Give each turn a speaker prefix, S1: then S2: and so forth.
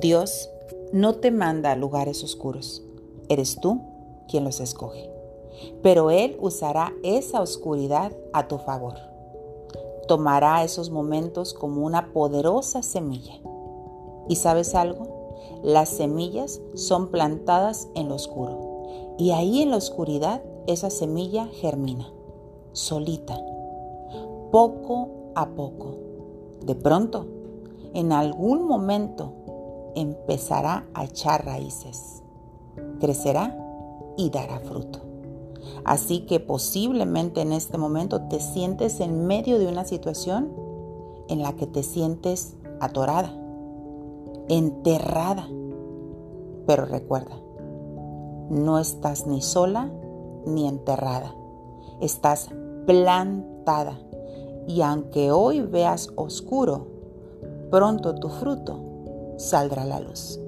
S1: Dios no te manda a lugares oscuros, eres tú quien los escoge. Pero Él usará esa oscuridad a tu favor. Tomará esos momentos como una poderosa semilla. ¿Y sabes algo? Las semillas son plantadas en lo oscuro. Y ahí en la oscuridad esa semilla germina, solita, poco a poco. De pronto, en algún momento, empezará a echar raíces, crecerá y dará fruto. Así que posiblemente en este momento te sientes en medio de una situación en la que te sientes atorada, enterrada. Pero recuerda, no estás ni sola ni enterrada, estás plantada. Y aunque hoy veas oscuro, pronto tu fruto saldrá la luz.